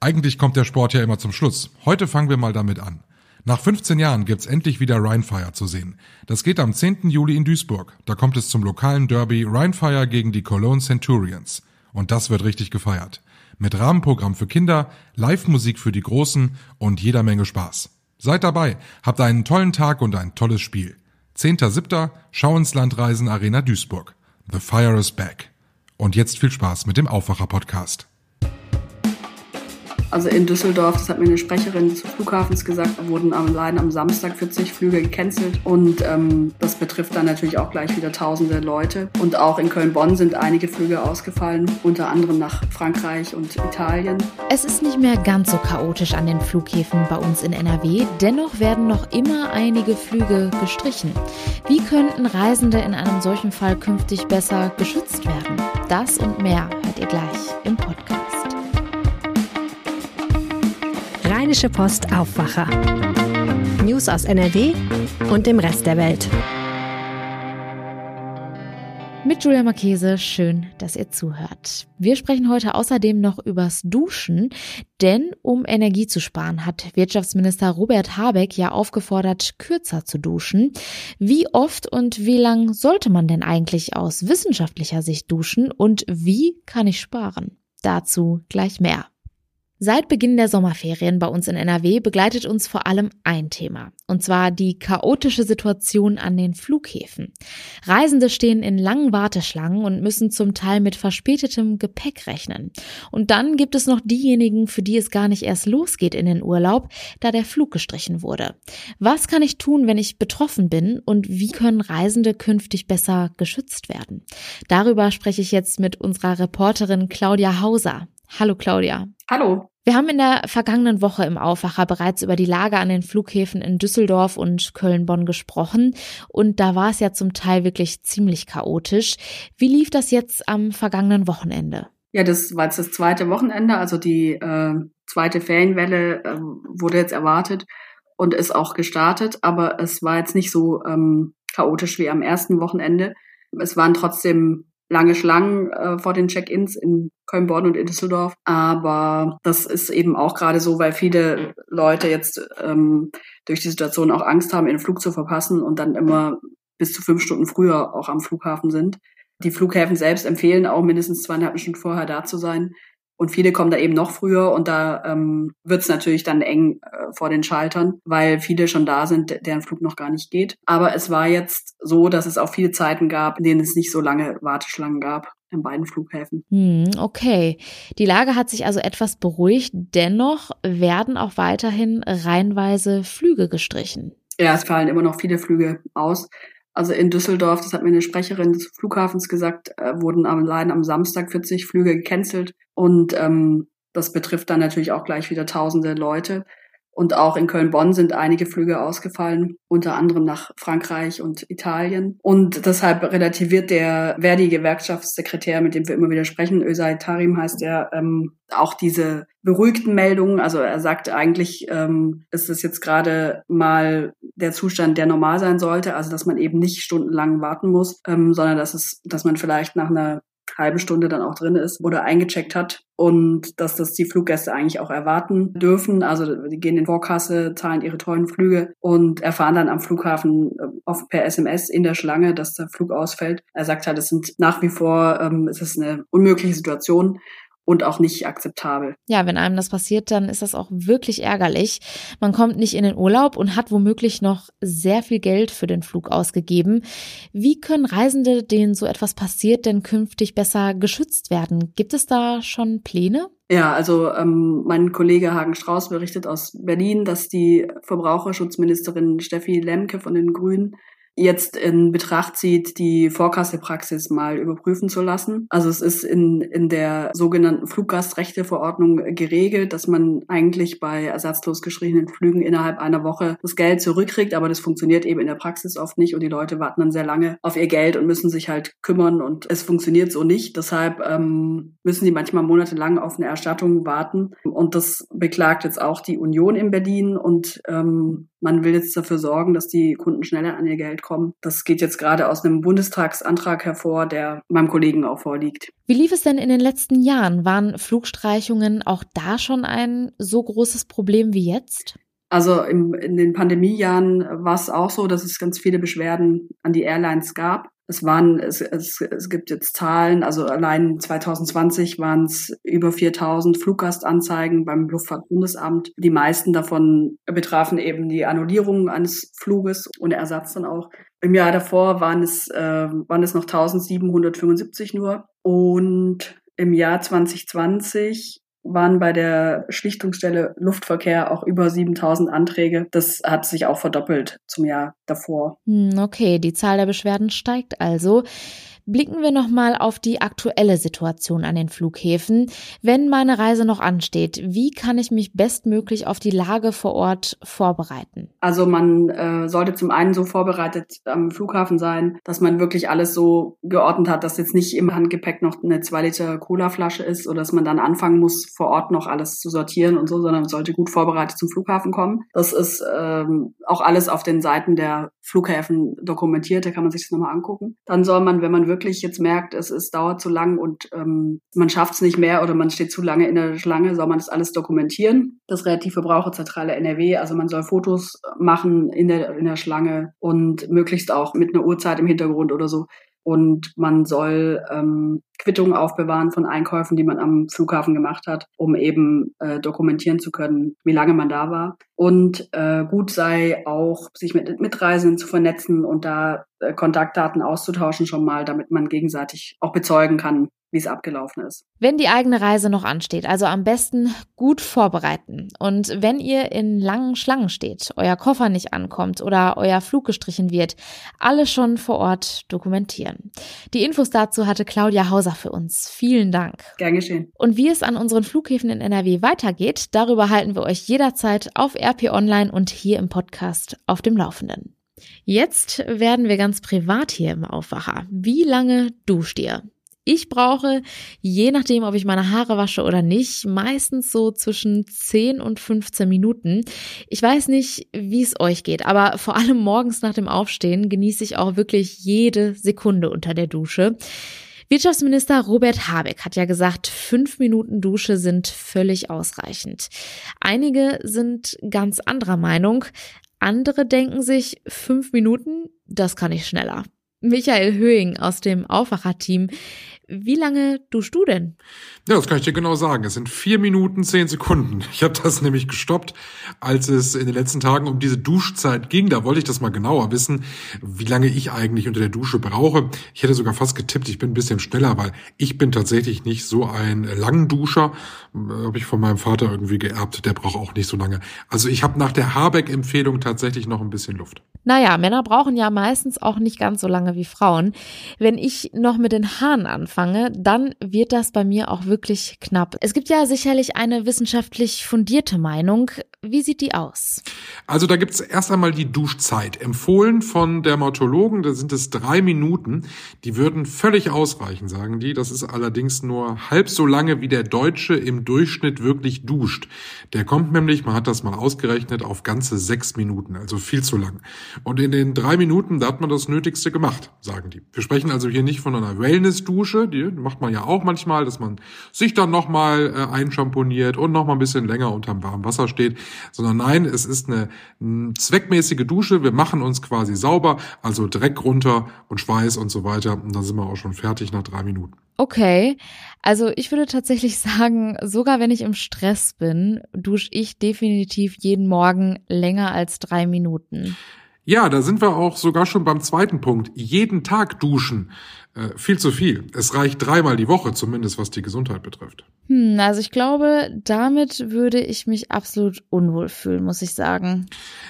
Eigentlich kommt der Sport ja immer zum Schluss. Heute fangen wir mal damit an. Nach 15 Jahren gibt's endlich wieder Rheinfire zu sehen. Das geht am 10. Juli in Duisburg. Da kommt es zum lokalen Derby Rheinfire gegen die Cologne Centurions. Und das wird richtig gefeiert. Mit Rahmenprogramm für Kinder, Live-Musik für die Großen und jeder Menge Spaß. Seid dabei, habt einen tollen Tag und ein tolles Spiel. 10.7. Schau ins Landreisen Arena Duisburg. The Fire is back. Und jetzt viel Spaß mit dem Aufwacher-Podcast. Also in Düsseldorf, das hat mir eine Sprecherin des Flughafens gesagt, wurden allein am Samstag 40 Flüge gecancelt. Und ähm, das betrifft dann natürlich auch gleich wieder tausende Leute. Und auch in Köln-Bonn sind einige Flüge ausgefallen, unter anderem nach Frankreich und Italien. Es ist nicht mehr ganz so chaotisch an den Flughäfen bei uns in NRW. Dennoch werden noch immer einige Flüge gestrichen. Wie könnten Reisende in einem solchen Fall künftig besser geschützt werden? Das und mehr hört ihr gleich im Podcast. Rheinische Post Aufwacher. News aus NRW und dem Rest der Welt. Mit Julia Marchese, schön, dass ihr zuhört. Wir sprechen heute außerdem noch übers Duschen, denn um Energie zu sparen, hat Wirtschaftsminister Robert Habeck ja aufgefordert, kürzer zu duschen. Wie oft und wie lang sollte man denn eigentlich aus wissenschaftlicher Sicht duschen und wie kann ich sparen? Dazu gleich mehr. Seit Beginn der Sommerferien bei uns in NRW begleitet uns vor allem ein Thema, und zwar die chaotische Situation an den Flughäfen. Reisende stehen in langen Warteschlangen und müssen zum Teil mit verspätetem Gepäck rechnen. Und dann gibt es noch diejenigen, für die es gar nicht erst losgeht in den Urlaub, da der Flug gestrichen wurde. Was kann ich tun, wenn ich betroffen bin und wie können Reisende künftig besser geschützt werden? Darüber spreche ich jetzt mit unserer Reporterin Claudia Hauser. Hallo Claudia. Hallo. Wir haben in der vergangenen Woche im Aufwacher bereits über die Lage an den Flughäfen in Düsseldorf und Köln-Bonn gesprochen und da war es ja zum Teil wirklich ziemlich chaotisch. Wie lief das jetzt am vergangenen Wochenende? Ja, das war jetzt das zweite Wochenende, also die äh, zweite Ferienwelle äh, wurde jetzt erwartet und ist auch gestartet, aber es war jetzt nicht so ähm, chaotisch wie am ersten Wochenende. Es waren trotzdem lange Schlangen äh, vor den Check-ins in Köln, Bonn und in Düsseldorf. Aber das ist eben auch gerade so, weil viele Leute jetzt ähm, durch die Situation auch Angst haben, ihren Flug zu verpassen und dann immer bis zu fünf Stunden früher auch am Flughafen sind. Die Flughäfen selbst empfehlen auch mindestens zweieinhalb Stunden vorher da zu sein, und viele kommen da eben noch früher und da ähm, wird es natürlich dann eng äh, vor den Schaltern, weil viele schon da sind, deren Flug noch gar nicht geht. Aber es war jetzt so, dass es auch viele Zeiten gab, in denen es nicht so lange Warteschlangen gab in beiden Flughäfen. Hm, okay. Die Lage hat sich also etwas beruhigt. Dennoch werden auch weiterhin reihenweise Flüge gestrichen. Ja, es fallen immer noch viele Flüge aus. Also in Düsseldorf, das hat mir eine Sprecherin des Flughafens gesagt, äh, wurden allein am Samstag 40 Flüge gecancelt. Und ähm, das betrifft dann natürlich auch gleich wieder tausende Leute. Und auch in Köln-Bonn sind einige Flüge ausgefallen, unter anderem nach Frankreich und Italien. Und deshalb relativiert der Verdi-Gewerkschaftssekretär, mit dem wir immer wieder sprechen, Özay Tarim heißt er, ähm, auch diese beruhigten Meldungen. Also er sagt eigentlich, ähm, ist es jetzt gerade mal der Zustand, der normal sein sollte, also dass man eben nicht stundenlang warten muss, ähm, sondern dass es, dass man vielleicht nach einer halben Stunde dann auch drin ist oder eingecheckt hat und dass das die Fluggäste eigentlich auch erwarten dürfen. Also die gehen in Vorkasse, zahlen ihre tollen Flüge und erfahren dann am Flughafen äh, oft per SMS in der Schlange, dass der Flug ausfällt. Er sagt halt, es sind nach wie vor, ähm, es ist eine unmögliche Situation und auch nicht akzeptabel. Ja, wenn einem das passiert, dann ist das auch wirklich ärgerlich. Man kommt nicht in den Urlaub und hat womöglich noch sehr viel Geld für den Flug ausgegeben. Wie können Reisende, denen so etwas passiert, denn künftig besser geschützt werden? Gibt es da schon Pläne? Ja, also ähm, mein Kollege Hagen Strauß berichtet aus Berlin, dass die Verbraucherschutzministerin Steffi Lemke von den Grünen jetzt in Betracht zieht, die Vorkassepraxis mal überprüfen zu lassen. Also es ist in, in der sogenannten Fluggastrechteverordnung geregelt, dass man eigentlich bei ersatzlos geschriebenen Flügen innerhalb einer Woche das Geld zurückkriegt, aber das funktioniert eben in der Praxis oft nicht und die Leute warten dann sehr lange auf ihr Geld und müssen sich halt kümmern und es funktioniert so nicht. Deshalb ähm, müssen die manchmal monatelang auf eine Erstattung warten und das beklagt jetzt auch die Union in Berlin und ähm, man will jetzt dafür sorgen, dass die Kunden schneller an ihr Geld kommen. Das geht jetzt gerade aus einem Bundestagsantrag hervor, der meinem Kollegen auch vorliegt. Wie lief es denn in den letzten Jahren? Waren Flugstreichungen auch da schon ein so großes Problem wie jetzt? Also im, in den Pandemiejahren war es auch so, dass es ganz viele Beschwerden an die Airlines gab. Es waren, es, es, es gibt jetzt Zahlen, also allein 2020 waren es über 4000 Fluggastanzeigen beim Luftfahrtbundesamt. Die meisten davon betrafen eben die Annullierung eines Fluges und Ersatz dann auch. Im Jahr davor waren es, äh, waren es noch 1775 nur. Und im Jahr 2020 waren bei der Schlichtungsstelle Luftverkehr auch über 7000 Anträge. Das hat sich auch verdoppelt zum Jahr davor. Hm, okay, die Zahl der Beschwerden steigt also. Blicken wir nochmal auf die aktuelle Situation an den Flughäfen. Wenn meine Reise noch ansteht, wie kann ich mich bestmöglich auf die Lage vor Ort vorbereiten? Also man äh, sollte zum einen so vorbereitet am Flughafen sein, dass man wirklich alles so geordnet hat, dass jetzt nicht im Handgepäck noch eine 2 Liter Colaflasche ist oder dass man dann anfangen muss, vor Ort noch alles zu sortieren und so, sondern man sollte gut vorbereitet zum Flughafen kommen. Das ist ähm, auch alles auf den Seiten der Flughäfen dokumentiert, da kann man sich das nochmal angucken. Dann soll man, wenn man wirklich jetzt merkt, es, es dauert zu lang und ähm, man schafft es nicht mehr oder man steht zu lange in der Schlange, soll man das alles dokumentieren. Das Reaktivverbraucherzentrale NRW, also man soll Fotos machen in der, in der Schlange und möglichst auch mit einer Uhrzeit im Hintergrund oder so. Und man soll ähm, Quittungen aufbewahren von Einkäufen, die man am Flughafen gemacht hat, um eben äh, dokumentieren zu können, wie lange man da war. Und äh, gut sei auch, sich mit Mitreisenden zu vernetzen und da äh, Kontaktdaten auszutauschen schon mal, damit man gegenseitig auch bezeugen kann, wie es abgelaufen ist. Wenn die eigene Reise noch ansteht, also am besten gut vorbereiten. Und wenn ihr in langen Schlangen steht, euer Koffer nicht ankommt oder euer Flug gestrichen wird, alles schon vor Ort dokumentieren. Die Infos dazu hatte Claudia Hauser für uns. Vielen Dank. Gern geschehen. Und wie es an unseren Flughäfen in NRW weitergeht, darüber halten wir euch jederzeit auf RP Online und hier im Podcast auf dem Laufenden. Jetzt werden wir ganz privat hier im Aufwacher. Wie lange duscht ihr? Ich brauche, je nachdem, ob ich meine Haare wasche oder nicht, meistens so zwischen 10 und 15 Minuten. Ich weiß nicht, wie es euch geht, aber vor allem morgens nach dem Aufstehen genieße ich auch wirklich jede Sekunde unter der Dusche. Wirtschaftsminister Robert Habeck hat ja gesagt, fünf Minuten Dusche sind völlig ausreichend. Einige sind ganz anderer Meinung. Andere denken sich, fünf Minuten, das kann ich schneller. Michael Höhing aus dem Aufwacherteam. Wie lange duschst du denn? Ja, das kann ich dir genau sagen. Es sind vier Minuten, zehn Sekunden. Ich habe das nämlich gestoppt, als es in den letzten Tagen um diese Duschzeit ging. Da wollte ich das mal genauer wissen, wie lange ich eigentlich unter der Dusche brauche. Ich hätte sogar fast getippt, ich bin ein bisschen schneller, weil ich bin tatsächlich nicht so ein Langduscher. Habe ich von meinem Vater irgendwie geerbt. Der braucht auch nicht so lange. Also ich habe nach der Habeck-Empfehlung tatsächlich noch ein bisschen Luft. Naja, Männer brauchen ja meistens auch nicht ganz so lange wie Frauen. Wenn ich noch mit den Haaren anfange, anfange, dann wird das bei mir auch wirklich knapp. Es gibt ja sicherlich eine wissenschaftlich fundierte Meinung. Wie sieht die aus? Also da gibt's erst einmal die Duschzeit. Empfohlen von Dermatologen, da sind es drei Minuten. Die würden völlig ausreichen, sagen die. Das ist allerdings nur halb so lange, wie der Deutsche im Durchschnitt wirklich duscht. Der kommt nämlich, man hat das mal ausgerechnet, auf ganze sechs Minuten, also viel zu lang. Und in den drei Minuten, da hat man das Nötigste gemacht, sagen die. Wir sprechen also hier nicht von einer Wellness-Dusche, die macht man ja auch manchmal, dass man sich dann nochmal äh, einschamponiert und nochmal ein bisschen länger unterm warmen Wasser steht, sondern nein, es ist eine zweckmäßige Dusche. Wir machen uns quasi sauber, also Dreck runter und Schweiß und so weiter und dann sind wir auch schon fertig nach drei Minuten. Okay, also ich würde tatsächlich sagen, sogar wenn ich im Stress bin, dusche ich definitiv jeden Morgen länger als drei Minuten. Ja, da sind wir auch sogar schon beim zweiten Punkt. Jeden Tag duschen. Äh, viel zu viel. Es reicht dreimal die Woche, zumindest was die Gesundheit betrifft. Hm, also ich glaube, damit würde ich mich absolut unwohl fühlen, muss ich sagen.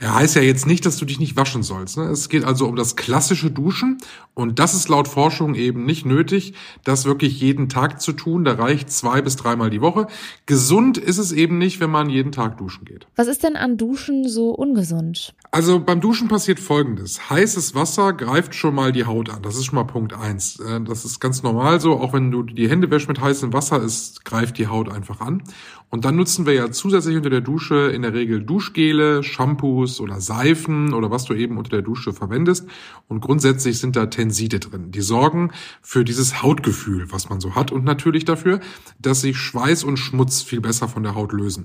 Er heißt ja jetzt nicht, dass du dich nicht waschen sollst. Ne? Es geht also um das klassische Duschen und das ist laut Forschung eben nicht nötig, das wirklich jeden Tag zu tun. Da reicht zwei bis dreimal die Woche. Gesund ist es eben nicht, wenn man jeden Tag duschen geht. Was ist denn an Duschen so ungesund? Also beim Duschen passiert Folgendes. Heißes Wasser greift schon mal die Haut an. Das ist schon mal Punkt eins. Äh, das ist ganz normal so, auch wenn du die Hände wäschst mit heißem Wasser, es greift die Haut einfach an. Und dann nutzen wir ja zusätzlich unter der Dusche in der Regel Duschgele, Shampoos oder Seifen oder was du eben unter der Dusche verwendest. Und grundsätzlich sind da Tenside drin. Die sorgen für dieses Hautgefühl, was man so hat und natürlich dafür, dass sich Schweiß und Schmutz viel besser von der Haut lösen.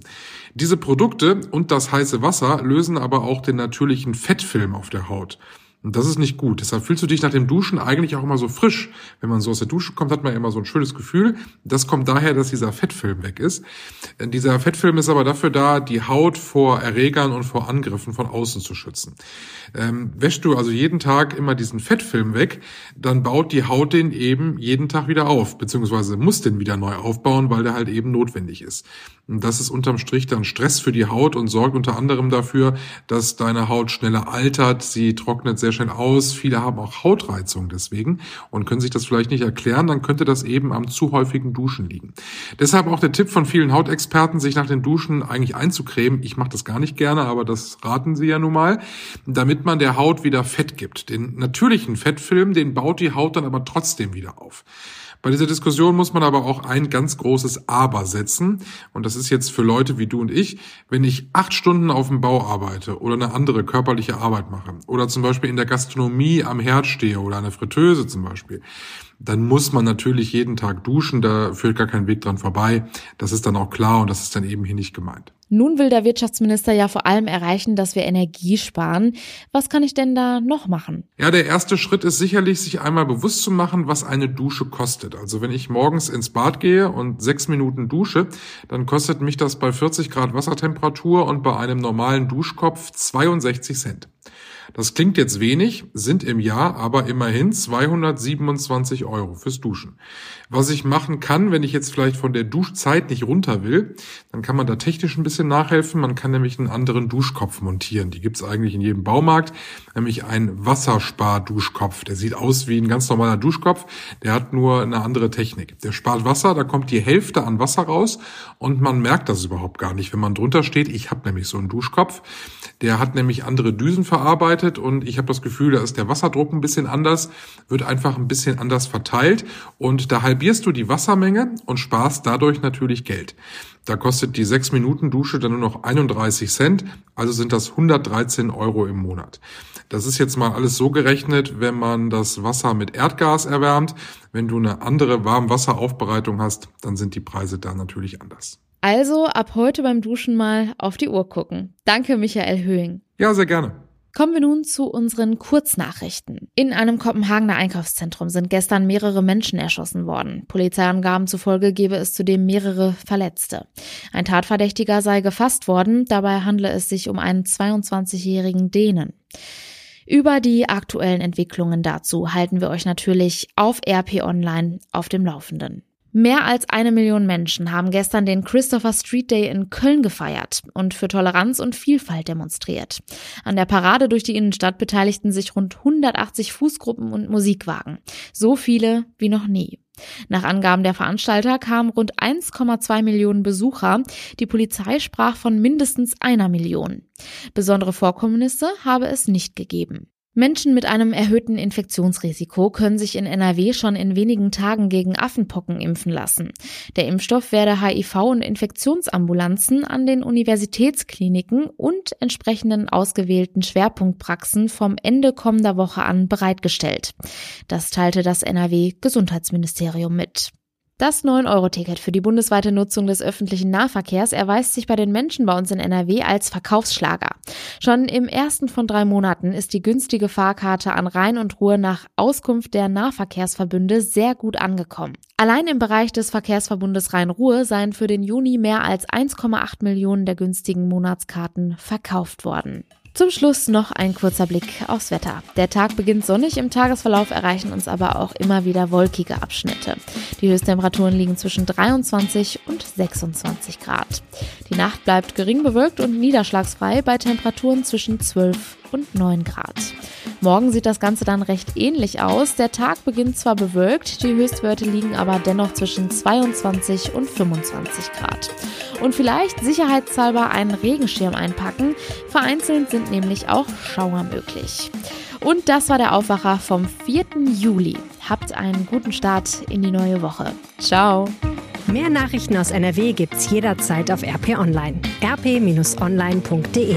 Diese Produkte und das heiße Wasser lösen aber auch den natürlichen Fettfilm auf der Haut. Und das ist nicht gut. Deshalb fühlst du dich nach dem Duschen eigentlich auch immer so frisch. Wenn man so aus der Dusche kommt, hat man immer so ein schönes Gefühl. Das kommt daher, dass dieser Fettfilm weg ist. Äh, dieser Fettfilm ist aber dafür da, die Haut vor Erregern und vor Angriffen von außen zu schützen. Ähm, wäschst du also jeden Tag immer diesen Fettfilm weg, dann baut die Haut den eben jeden Tag wieder auf, beziehungsweise muss den wieder neu aufbauen, weil der halt eben notwendig ist. Das ist unterm Strich dann Stress für die Haut und sorgt unter anderem dafür, dass deine Haut schneller altert, sie trocknet sehr schnell aus. Viele haben auch Hautreizung deswegen und können sich das vielleicht nicht erklären. Dann könnte das eben am zu häufigen Duschen liegen. Deshalb auch der Tipp von vielen Hautexperten, sich nach den Duschen eigentlich einzucremen. Ich mache das gar nicht gerne, aber das raten sie ja nun mal, damit man der Haut wieder Fett gibt. Den natürlichen Fettfilm, den baut die Haut dann aber trotzdem wieder auf. Bei dieser Diskussion muss man aber auch ein ganz großes Aber setzen. Und das ist jetzt für Leute wie du und ich, wenn ich acht Stunden auf dem Bau arbeite oder eine andere körperliche Arbeit mache oder zum Beispiel in der Gastronomie am Herd stehe oder eine Fritteuse zum Beispiel, dann muss man natürlich jeden Tag duschen, da führt gar kein Weg dran vorbei. Das ist dann auch klar und das ist dann eben hier nicht gemeint. Nun will der Wirtschaftsminister ja vor allem erreichen, dass wir Energie sparen. Was kann ich denn da noch machen? Ja, der erste Schritt ist sicherlich, sich einmal bewusst zu machen, was eine Dusche kostet. Also wenn ich morgens ins Bad gehe und sechs Minuten dusche, dann kostet mich das bei 40 Grad Wassertemperatur und bei einem normalen Duschkopf 62 Cent. Das klingt jetzt wenig, sind im Jahr aber immerhin 227 Euro fürs Duschen. Was ich machen kann, wenn ich jetzt vielleicht von der Duschzeit nicht runter will, dann kann man da technisch ein bisschen nachhelfen. Man kann nämlich einen anderen Duschkopf montieren. Die gibt's eigentlich in jedem Baumarkt, nämlich einen Wasserspar-Duschkopf. Der sieht aus wie ein ganz normaler Duschkopf, der hat nur eine andere Technik. Der spart Wasser, da kommt die Hälfte an Wasser raus und man merkt das überhaupt gar nicht, wenn man drunter steht. Ich habe nämlich so einen Duschkopf, der hat nämlich andere Düsen verarbeitet und ich habe das Gefühl, da ist der Wasserdruck ein bisschen anders, wird einfach ein bisschen anders verteilt und da halbierst du die Wassermenge und sparst dadurch natürlich Geld. Da kostet die 6 Minuten Dusche dann nur noch 31 Cent, also sind das 113 Euro im Monat. Das ist jetzt mal alles so gerechnet, wenn man das Wasser mit Erdgas erwärmt. Wenn du eine andere Warmwasseraufbereitung hast, dann sind die Preise da natürlich anders. Also ab heute beim Duschen mal auf die Uhr gucken. Danke, Michael Höhing. Ja, sehr gerne. Kommen wir nun zu unseren Kurznachrichten. In einem Kopenhagener Einkaufszentrum sind gestern mehrere Menschen erschossen worden. Polizeiangaben zufolge gebe es zudem mehrere Verletzte. Ein Tatverdächtiger sei gefasst worden, dabei handle es sich um einen 22-jährigen Dänen. Über die aktuellen Entwicklungen dazu halten wir euch natürlich auf RP Online auf dem Laufenden. Mehr als eine Million Menschen haben gestern den Christopher Street Day in Köln gefeiert und für Toleranz und Vielfalt demonstriert. An der Parade durch die Innenstadt beteiligten sich rund 180 Fußgruppen und Musikwagen. So viele wie noch nie. Nach Angaben der Veranstalter kamen rund 1,2 Millionen Besucher. Die Polizei sprach von mindestens einer Million. Besondere Vorkommnisse habe es nicht gegeben. Menschen mit einem erhöhten Infektionsrisiko können sich in NRW schon in wenigen Tagen gegen Affenpocken impfen lassen. Der Impfstoff werde HIV- und Infektionsambulanzen an den Universitätskliniken und entsprechenden ausgewählten Schwerpunktpraxen vom Ende kommender Woche an bereitgestellt. Das teilte das NRW Gesundheitsministerium mit. Das 9-Euro-Ticket für die bundesweite Nutzung des öffentlichen Nahverkehrs erweist sich bei den Menschen bei uns in NRW als Verkaufsschlager. Schon im ersten von drei Monaten ist die günstige Fahrkarte an Rhein und Ruhr nach Auskunft der Nahverkehrsverbünde sehr gut angekommen. Allein im Bereich des Verkehrsverbundes Rhein-Ruhr seien für den Juni mehr als 1,8 Millionen der günstigen Monatskarten verkauft worden. Zum Schluss noch ein kurzer Blick aufs Wetter. Der Tag beginnt sonnig, im Tagesverlauf erreichen uns aber auch immer wieder wolkige Abschnitte. Die Höchsttemperaturen liegen zwischen 23 und 26 Grad. Die Nacht bleibt gering bewölkt und niederschlagsfrei bei Temperaturen zwischen 12 und 9 Grad. Morgen sieht das Ganze dann recht ähnlich aus. Der Tag beginnt zwar bewölkt, die Höchstwerte liegen aber dennoch zwischen 22 und 25 Grad. Und vielleicht sicherheitshalber einen Regenschirm einpacken. Vereinzelt sind nämlich auch Schauer möglich. Und das war der Aufwacher vom 4. Juli. Habt einen guten Start in die neue Woche. Ciao. Mehr Nachrichten aus NRW gibt's jederzeit auf RP Online. rp-online.de